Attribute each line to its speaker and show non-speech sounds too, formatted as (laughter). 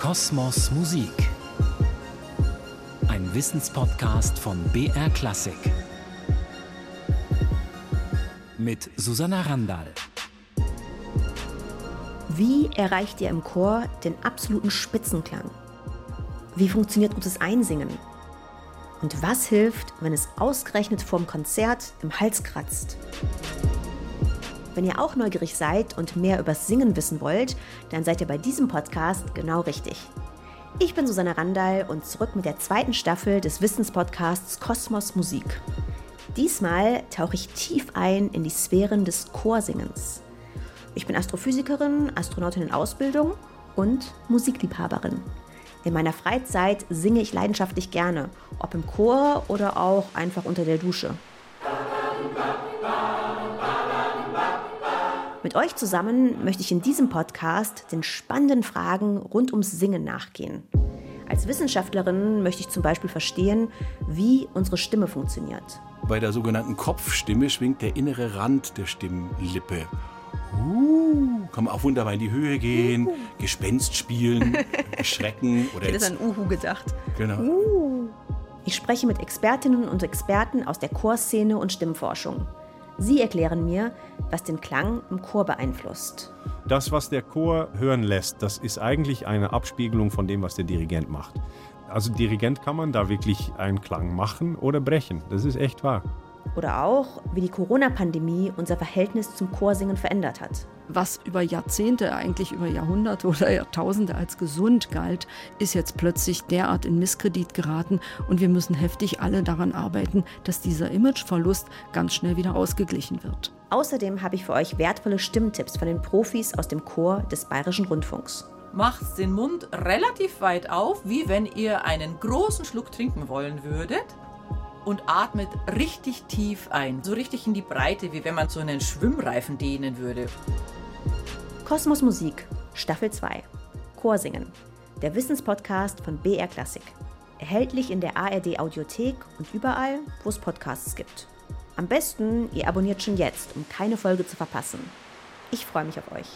Speaker 1: Kosmos Musik. Ein Wissenspodcast von BR Klassik. Mit Susanna Randall.
Speaker 2: Wie erreicht ihr im Chor den absoluten Spitzenklang? Wie funktioniert gutes Einsingen? Und was hilft, wenn es ausgerechnet vorm Konzert im Hals kratzt? Wenn ihr auch neugierig seid und mehr übers Singen wissen wollt, dann seid ihr bei diesem Podcast genau richtig. Ich bin Susanne Randall und zurück mit der zweiten Staffel des Wissenspodcasts Kosmos Musik. Diesmal tauche ich tief ein in die Sphären des Chorsingens. Ich bin Astrophysikerin, Astronautin in Ausbildung und Musikliebhaberin. In meiner Freizeit singe ich leidenschaftlich gerne, ob im Chor oder auch einfach unter der Dusche. Mit euch zusammen möchte ich in diesem Podcast den spannenden Fragen rund ums Singen nachgehen. Als Wissenschaftlerin möchte ich zum Beispiel verstehen, wie unsere Stimme funktioniert.
Speaker 3: Bei der sogenannten Kopfstimme schwingt der innere Rand der Stimmlippe. Uh, kann man auch wunderbar in die Höhe gehen, uh. Gespenst spielen, (laughs) schrecken oder.
Speaker 2: Ich hätte an Uhu gedacht.
Speaker 3: Genau. Uh.
Speaker 2: Ich spreche mit Expertinnen und Experten aus der Chorszene und Stimmforschung. Sie erklären mir, was den Klang im Chor beeinflusst.
Speaker 4: Das, was der Chor hören lässt, das ist eigentlich eine Abspiegelung von dem, was der Dirigent macht. Also Dirigent kann man da wirklich einen Klang machen oder brechen. Das ist echt wahr.
Speaker 2: Oder auch, wie die Corona-Pandemie unser Verhältnis zum Chorsingen verändert hat.
Speaker 5: Was über Jahrzehnte, eigentlich über Jahrhunderte oder Jahrtausende als gesund galt, ist jetzt plötzlich derart in Misskredit geraten und wir müssen heftig alle daran arbeiten, dass dieser Imageverlust ganz schnell wieder ausgeglichen wird.
Speaker 2: Außerdem habe ich für euch wertvolle Stimmtipps von den Profis aus dem Chor des Bayerischen Rundfunks.
Speaker 6: Macht den Mund relativ weit auf, wie wenn ihr einen großen Schluck trinken wollen würdet und atmet richtig tief ein, so richtig in die Breite, wie wenn man so einen Schwimmreifen dehnen würde.
Speaker 2: Kosmos Musik, Staffel 2. Chorsingen. Der Wissenspodcast von BR Klassik. Erhältlich in der ARD Audiothek und überall, wo es Podcasts gibt. Am besten, ihr abonniert schon jetzt, um keine Folge zu verpassen. Ich freue mich auf euch.